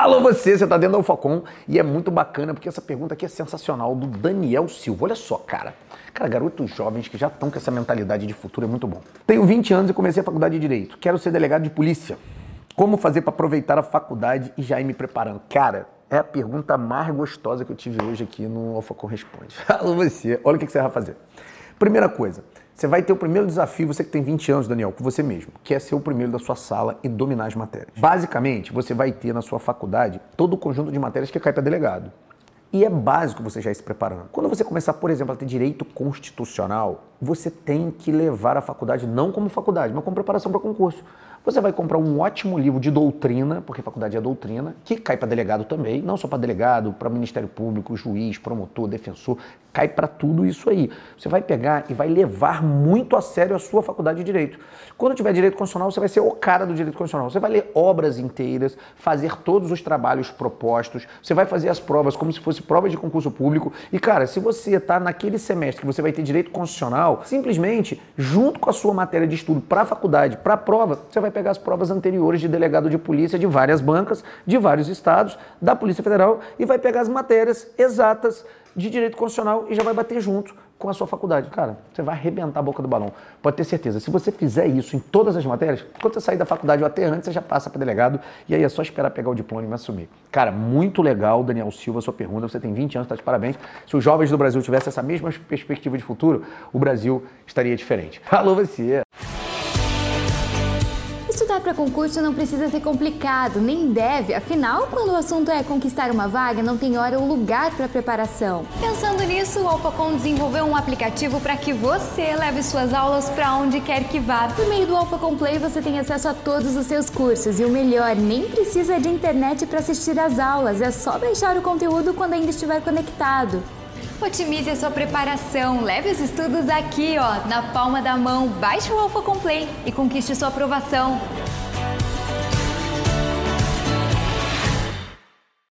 Alô você, você tá dentro da Alfacom e é muito bacana porque essa pergunta aqui é sensacional do Daniel Silva. Olha só, cara. Cara, garotos jovens que já estão com essa mentalidade de futuro é muito bom. Tenho 20 anos e comecei a faculdade de Direito. Quero ser delegado de polícia. Como fazer para aproveitar a faculdade e já ir me preparando? Cara, é a pergunta mais gostosa que eu tive hoje aqui no Alfacom Responde. Alô você, olha o que você vai fazer. Primeira coisa, você vai ter o primeiro desafio, você que tem 20 anos, Daniel, com você mesmo, que é ser o primeiro da sua sala e dominar as matérias. Basicamente, você vai ter na sua faculdade todo o conjunto de matérias que cai para delegado. E é básico você já ir se preparando. Quando você começar, por exemplo, a ter direito constitucional, você tem que levar a faculdade não como faculdade, mas como preparação para concurso. Você vai comprar um ótimo livro de doutrina, porque faculdade é doutrina, que cai para delegado também, não só para delegado, para Ministério Público, juiz, promotor, defensor, cai para tudo isso aí. Você vai pegar e vai levar muito a sério a sua faculdade de direito. Quando tiver direito constitucional, você vai ser o cara do direito constitucional. Você vai ler obras inteiras, fazer todos os trabalhos propostos, você vai fazer as provas como se fosse prova de concurso público. E cara, se você está naquele semestre que você vai ter direito constitucional, simplesmente junto com a sua matéria de estudo para a faculdade, para a prova, você vai vai pegar as provas anteriores de delegado de polícia de várias bancas, de vários estados, da Polícia Federal e vai pegar as matérias exatas de direito constitucional e já vai bater junto com a sua faculdade. Cara, você vai arrebentar a boca do balão. Pode ter certeza. Se você fizer isso em todas as matérias, quando você sair da faculdade ou até antes, você já passa para delegado e aí é só esperar pegar o diploma e assumir. Cara, muito legal, Daniel Silva, sua pergunta. Você tem 20 anos, está de parabéns. Se os jovens do Brasil tivessem essa mesma perspectiva de futuro, o Brasil estaria diferente. Falou você! Estudar para concurso não precisa ser complicado, nem deve, afinal, quando o assunto é conquistar uma vaga, não tem hora ou lugar para preparação. Pensando nisso, o Alphacom desenvolveu um aplicativo para que você leve suas aulas para onde quer que vá. Por meio do Alphacom Play, você tem acesso a todos os seus cursos e o melhor, nem precisa de internet para assistir às aulas, é só baixar o conteúdo quando ainda estiver conectado. Otimize a sua preparação, leve os estudos aqui, ó, na palma da mão. Baixe o Alpha Play e conquiste sua aprovação.